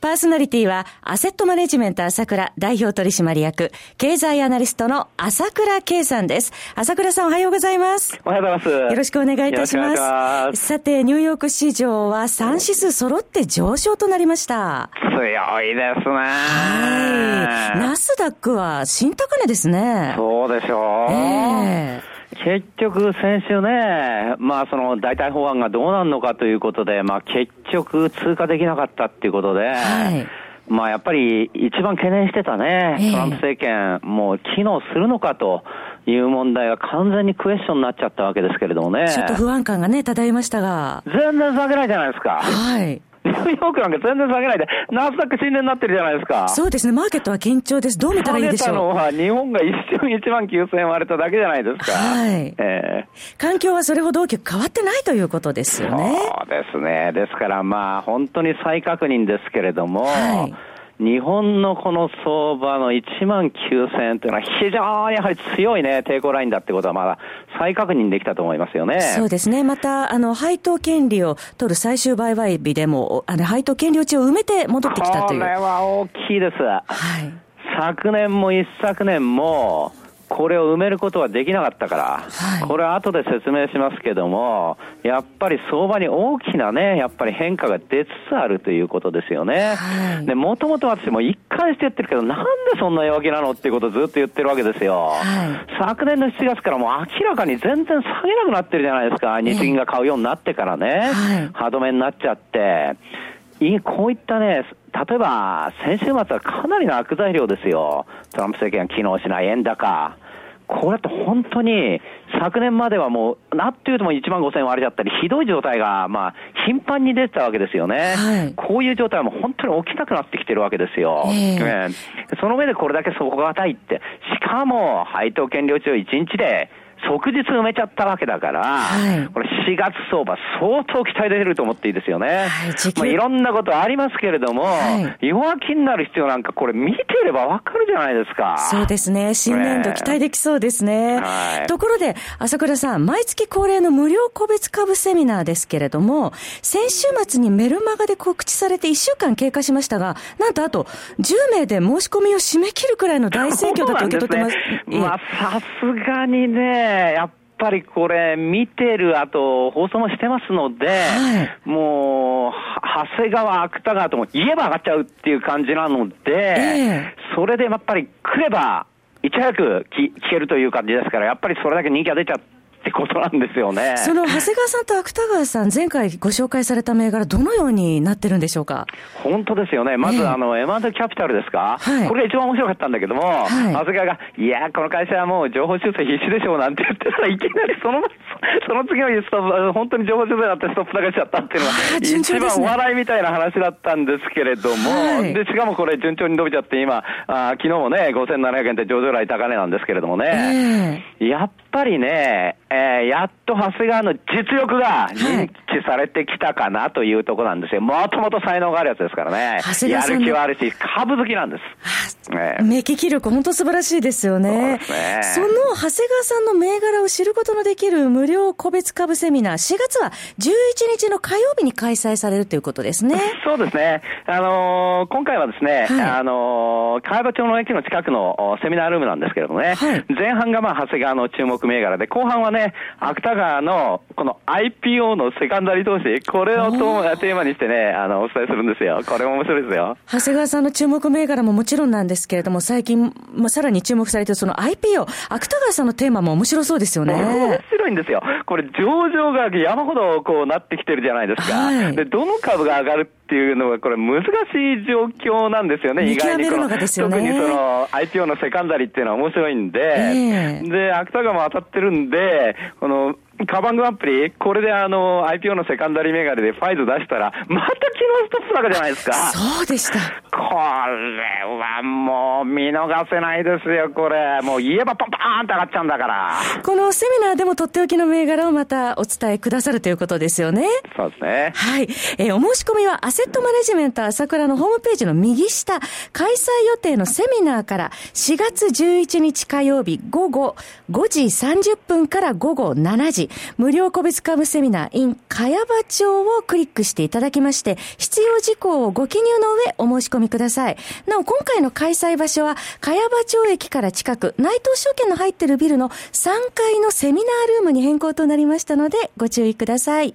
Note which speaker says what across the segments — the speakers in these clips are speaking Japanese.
Speaker 1: パーソナリティは、アセットマネジメント朝倉代表取締役、経済アナリストの朝倉圭さんです。朝倉さんおはようございます。
Speaker 2: おはようございます。よ
Speaker 1: ろしくお願いいたします。ますさて、ニューヨーク市場は3指数揃って上昇となりました。
Speaker 2: 強いですね。
Speaker 1: はい。ナスダックは新高値ですね。
Speaker 2: そうでしょう。ええー結局、先週ね、まあ、その代替法案がどうなるのかということで、まあ、結局、通過できなかったっていうことで、はいまあやっぱり一番懸念してたね、トランプ政権、もう機能するのかという問題が完全にクエスチョンになっちゃったわけですけれどもね。
Speaker 1: ちょっと不安感がね、漂いましたが。
Speaker 2: 全然下げないじゃないですか。
Speaker 1: はい。
Speaker 2: ニューヨークなんか全然下げないで、ナスダック新年になってるじゃないですか。
Speaker 1: そうですね、マーケットは堅調です。どう見たらいいでしょう。
Speaker 2: のは日本が一瞬1万9000円割れただけじゃないですか。
Speaker 1: はい。えー、環境はそれほど大きく変わってないということですよね。
Speaker 2: そうですね。ですからまあ、本当に再確認ですけれども、はい日本のこの相場の1万9000円というのは非常にやはり強いね、抵抗ラインだってことはまだ再確認できたと思いますよね。
Speaker 1: そうですね。また、あの、配当権利を取る最終売買日でも、あの、配当権利落ちを埋めて戻ってきたという。こ
Speaker 2: れは大きいです。はい。昨年も一昨年も、これを埋めることはできなかったから、はい、これは後で説明しますけども、やっぱり相場に大きなね、やっぱり変化が出つつあるということですよね。はい、で、もともと私も一貫して言ってるけど、なんでそんな弱気なのっていうことをずっと言ってるわけですよ。はい、昨年の7月からもう明らかに全然下げなくなってるじゃないですか。日銀が買うようになってからね、歯止めになっちゃって。こういったね、例えば、先週末はかなりの悪材料ですよ。トランプ政権が機能しない円高。これって本当に、昨年まではもう、なっていうとも1万5000割れちゃったり、ひどい状態が、まあ、頻繁に出てたわけですよね。はい、こういう状態はもう本当に起きなくなってきてるわけですよ。えー、その上でこれだけ底堅いって、しかも、配当権利中1日で、即日埋めちゃったわけだから、はい、これ4月相場相当期待できると思っていいですよね。はい、まあ、いろんなことありますけれども、はい、弱気になる必要なんかこれ見てればわかるじゃないですか。
Speaker 1: そうですね。新年度期待できそうですね。はい、ところで、朝倉さん、毎月恒例の無料個別株セミナーですけれども、先週末にメルマガで告知されて1週間経過しましたが、なんとあと10名で申し込みを締め切るくらいの大盛況だと受け取ってます。
Speaker 2: ね、まあ、さすがにね、やっぱりこれ、見てる、あと、放送もしてますので、はい、もう、長谷川、芥川とも言えば上がっちゃうっていう感じなので、えー、それでやっぱり来れば、いち早く聞けるという感じですから、やっぱりそれだけ人気が出ちゃって、ってことなんですよね。
Speaker 1: その長谷川さんと芥川さん、前回ご紹介された銘柄、どのようになってるんでしょうか？
Speaker 2: 本当ですよね。まず、えー、あの、エマンドキャピタルですか、はい、これが一番面白かったんだけども、はい、長谷川が、いや、この会社はもう情報修正必死でしょうなんて言ってたらいきなりその、その次のストップ、本当に情報修正だってストップ流しちゃったっていうのは、一番お笑いみたいな話だったんですけれども、はい、で、しかもこれ順調に伸びちゃって、今、あ昨日もね、5700円って上場来高値なんですけれどもね、えー、やっぱりね、えー、やっと長谷川の実力が認知されてきたかなというところなんですよ。もともと才能があるやつですからね。やる気はあるし、株好きなんです。
Speaker 1: ね、目利き力、本当素晴らしいですよね。そねその長谷川さんの銘柄を知ることのできる無料個別株セミナー、4月は11日の火曜日に開催されるということですね。
Speaker 2: そうですね。あのー、今回はですね、はい、あのー、川場町の駅の近くのセミナールームなんですけれどもね、はい、前半がまあ長谷川の注目銘柄で、後半はね、芥川のこの IPO のセカンダリー投資、これをテーマにしてね、あの、お伝えするんですよ。これも面白いですよ。
Speaker 1: 長谷川さんの注目銘柄ももちろんなんですけれども、最近、まあ、さらに注目されているその IPO、芥川さんのテーマも面白そうですよね。
Speaker 2: 面白いんですよ。これ、上場が山ほどこうなってきてるじゃないですか。はい、で、どの株が上がるっていうのが、これ難しい状況なんですよね、意外にこの。特にその IPO のセカンダリっていうのは面白いんで、えー、で、芥川も当たってるんで、この、カバングアプリ、これであの、IPO のセカンダリメガネでファイズ出したら、また昨日一つ高じゃないですか。
Speaker 1: そうでした。
Speaker 2: これはもう見逃せないですよ、これ。もう言えばパンパーンって上がっちゃうんだから。
Speaker 1: このセミナーでもとっておきの銘柄をまたお伝えくださるということですよね。
Speaker 2: そうですね。
Speaker 1: はい。えー、お申し込みはアセットマネジメント朝倉のホームページの右下、開催予定のセミナーから4月11日火曜日午後5時30分から午後7時、無料個別株セミナー in 茅場町をクリックしていただきまして、必要事項をご記入の上お申し込みください。なお、今回の開催場所は、茅場町駅から近く、内藤証券の入っているビルの3階のセミナールームに変更となりましたので、ご注意ください。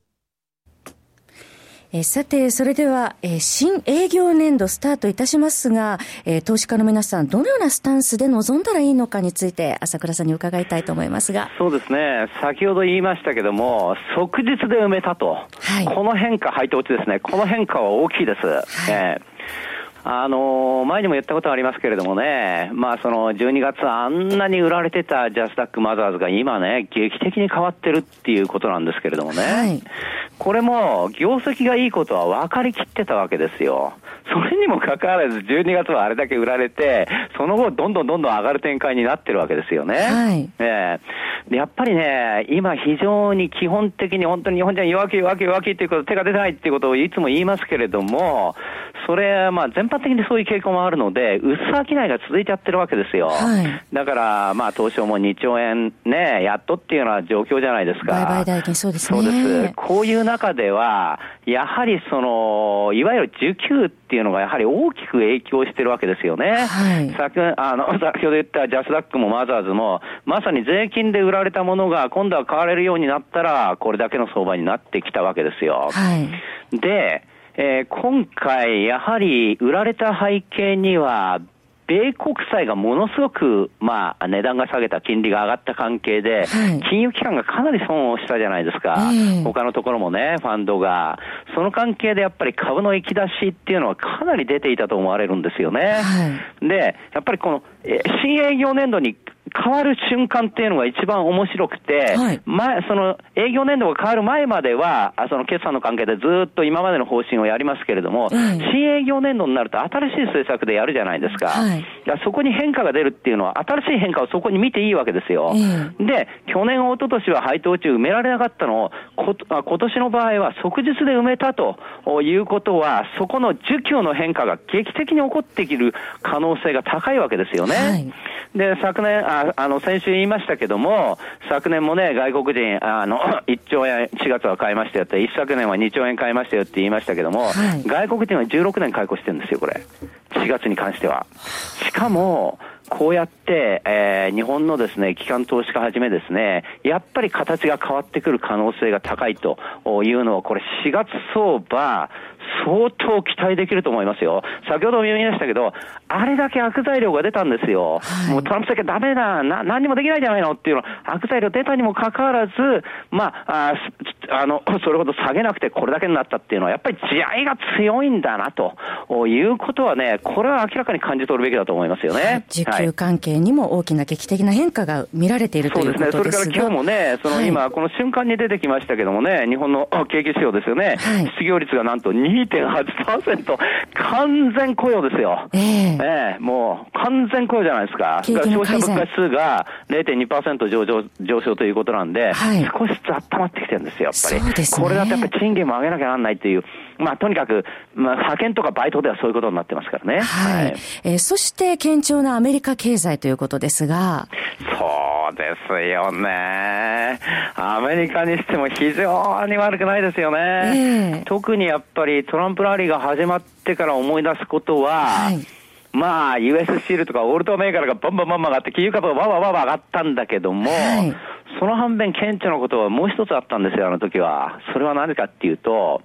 Speaker 1: えさて、それでは、えー、新営業年度スタートいたしますが、えー、投資家の皆さん、どのようなスタンスで臨んだらいいのかについて、朝倉さんに伺いたいと思いますが。
Speaker 2: そうですね。先ほど言いましたけども、即日で埋めたと。はい、この変化、配当値ですね。この変化は大きいです。はい、えーあのー、前にも言ったことはありますけれどもね、まあその12月あんなに売られてたジャスダックマザーズが今ね、劇的に変わってるっていうことなんですけれどもね、はい、これも業績がいいことは分かりきってたわけですよ。それにもかかわらず12月はあれだけ売られて、その後どんどんどんどん上がる展開になってるわけですよね。はい、えー、やっぱりね、今非常に基本的に本当に日本人は弱気弱気弱気っていうこと手が出ないっていうことをいつも言いますけれども、それ、まあ全般的にそういう傾向もあるので、薄商いが続いちゃってるわけですよ。はい、だから、まあ東証も2兆円ね、やっとっていうような状況じゃないですか。
Speaker 1: 売買代金そうです
Speaker 2: ね。そうです。こういう中では、やはりその、いわゆる需給っていうのがやはり大きく影響してるわけですよね。はい、先 あの先ほど言ったジャスダックもマザーズも、まさに税金で売られたものが今度は買われるようになったら、これだけの相場になってきたわけですよ。はい、で、えー、今回、やはり売られた背景には、米国債がものすごく、まあ、値段が下げた、金利が上がった関係で、はい、金融機関がかなり損をしたじゃないですか、えー、他のところもね、ファンドが。その関係でやっぱり株の行き出しっていうのはかなり出ていたと思われるんですよね。はい、で、やっぱりこの、新営業年度に変わる瞬間っていうのが一番面白くて、はい、前、その営業年度が変わる前までは、その決算の関係でずっと今までの方針をやりますけれども、新営業年度になると新しい政策でやるじゃないですか。はい、そこに変化が出るっていうのは、新しい変化をそこに見ていいわけですよ。で、去年、一昨年は配当値埋められなかったのを、こ今年の場合は即日で埋めたということは、そこの需給の変化が劇的に起こってきる可能性が高いわけですよね。はい、で、昨年、ああの、先週言いましたけども、昨年もね、外国人、あの、1兆円、4月は買いましたよって、一昨年は2兆円買いましたよって言いましたけども、はい、外国人は16年解雇してるんですよ、これ。4月に関しては。しかも、こうやって、えー、日本のですね、機関投資家はじめですね、やっぱり形が変わってくる可能性が高いというのは、これ4月相場、相当期待できると思いますよ。先ほども言いましたけど、あれだけ悪材料が出たんですよ。はい、もうトランプ政権ダメだ、な、何にもできないじゃないのっていうの、悪材料出たにもかかわらず、まあ、ああの、それほど下げなくてこれだけになったっていうのは、やっぱり地合いが強いんだな、ということはね、これは明らかに感じ取るべきだと思いますよね。
Speaker 1: 需給関係にも大きな劇的な変化が見られているということですね。そ
Speaker 2: れから今日もね、その今、この瞬間に出てきましたけどもね、日本の 景気指標ですよね。はい、失業率がなんと2 2.8%、完全雇用ですよ。えー、えー、もう完全雇用じゃないですか。消費者物価指数が0.2%上昇上昇ということなんで、はい、少しずつ温まってきてるんですよ、やっぱり。ね、これだとやっぱり賃金も上げなきゃならないっていう、まあとにかく、まあ派遣とかバイトではそういうことになってますからね。
Speaker 1: はい。はい、えー、そして堅調なアメリカ経済ということですが。
Speaker 2: そうですよね。アメリカにしても非常に悪くないですよね。えー、特にやっぱりトランプラリーが始まってから思い出すことは、はいまあ、US スチールとかオールト銘柄がバンバンバンバン上がって、金融株がバンバンバンバン上がったんだけども、はい、その反面、顕著なことはもう一つあったんですよ、あの時は。それは何かっていうと、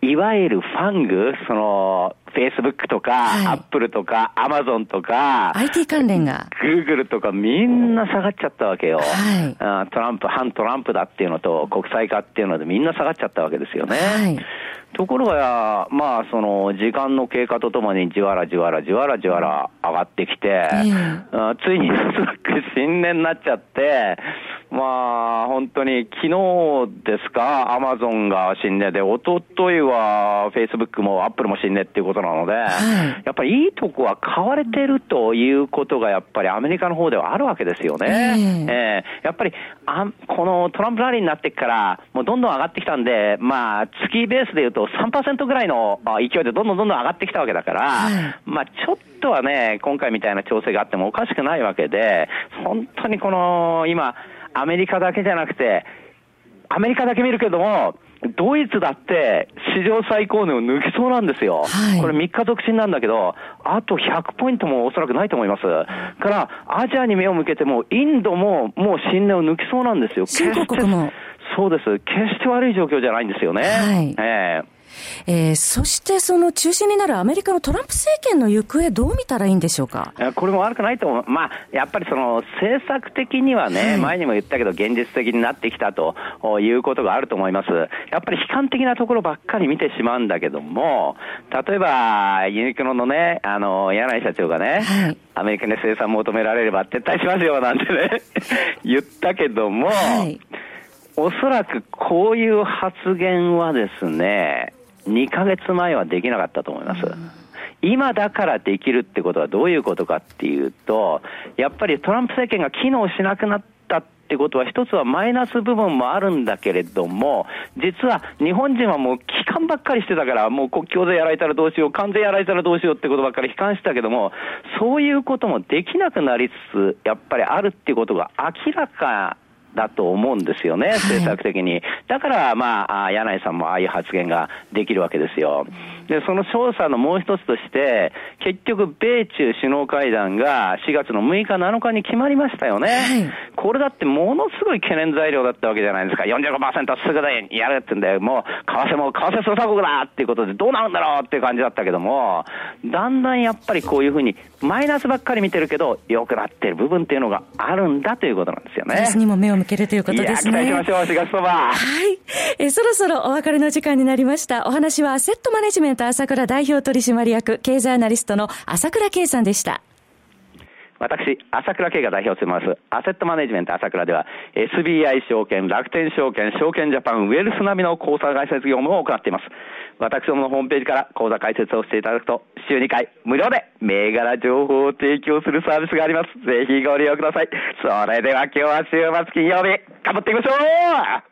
Speaker 2: いわゆるファング、その、フェイスブックとか、アップルとか、アマゾンとか、
Speaker 1: IT 関連が。
Speaker 2: グーグルとかみんな下がっちゃったわけよ。はい、トランプ、反トランプだっていうのと、国際化っていうのでみんな下がっちゃったわけですよね。はいところが、まあ、その、時間の経過とともにじわらじわらじわらじわら上がってきて、うん、ついに 新年になっちゃって、まあ、本当に昨日ですか、アマゾンが新値で、一昨日はフェイスブックもアップルも新値っていうことなので、はい、やっぱりいいとこは買われてるということが、やっぱりアメリカの方ではあるわけですよね。えー、えー、やっぱりあ、このトランプラリーになってから、もうどんどん上がってきたんで、まあ、月ベースでいうと3%ぐらいの勢いでどんどんどんどん上がってきたわけだから、はい、まあ、ちょっとはね、今回みたいな調整があってもおかしくないわけで、本当にこの、今、アメリカだけじゃなくて、アメリカだけ見るけども、ドイツだって史上最高値を抜きそうなんですよ。はい、これ3日続伸なんだけど、あと100ポイントもおそらくないと思います。から、アジアに目を向けても、インドももう新値を抜きそうなんですよ。
Speaker 1: 新興国も。
Speaker 2: そうです。決して悪い状況じゃないんですよね。はい、えー
Speaker 1: えー、そしてその中心になるアメリカのトランプ政権の行方、どう見たらいいんでしょうか？
Speaker 2: これも悪くないと思う、まあ、やっぱりその政策的にはね、はい、前にも言ったけど、現実的になってきたということがあると思います。やっぱり悲観的なところばっかり見てしまうんだけども、例えば、ユニクロのね、あの、柳井社長がね、はい、アメリカに生産求められれば撤退しますよなんてね 言ったけども、はい、おそらくこういう発言はですね、2ヶ月前はできなかったと思います。今だからできるってことはどういうことかっていうと、やっぱりトランプ政権が機能しなくなったってことは、一つはマイナス部分もあるんだけれども、実は日本人はもう帰還ばっかりしてたから、もう国境でやられたらどうしよう、関税やられたらどうしようってことばっかり悲観してたけども、そういうこともできなくなりつつ、やっぱりあるってことが明らかだと思うんですよね、政策的に。だから、まあ、柳井さんもああいう発言ができるわけですよ。で、その調査のもう一つとして、結局、米中首脳会談が4月の6日、7日に決まりましたよね。はい、これだってものすごい懸念材料だったわけじゃないですか。45%すぐでやるってんで、もう、為替も為替操作国だっていうことでどうなるんだろうっていう感じだったけども、だんだんやっぱりこういうふうに、マイナスばっかり見てるけど、良くなってる部分っていうのがあるんだということなんですよね。
Speaker 1: にも目を向けるということですね。
Speaker 2: いや、期待しましょう、4月そば。は
Speaker 1: い。え、そろそろお別れの時間になりました。お話はアセットマネジメント朝倉代表取締役経済アナリストの朝倉圭さんでした。
Speaker 2: 私、朝倉慶が代表を務めます、アセットマネジメント朝倉では、SBI 証券、楽天証券、証券ジャパン、ウェルス並みの口座開設業務を行っています。私どものホームページから口座開設をしていただくと、週2回無料で銘柄情報を提供するサービスがあります。ぜひご利用ください。それでは今日は週末金曜日、頑張っていきましょう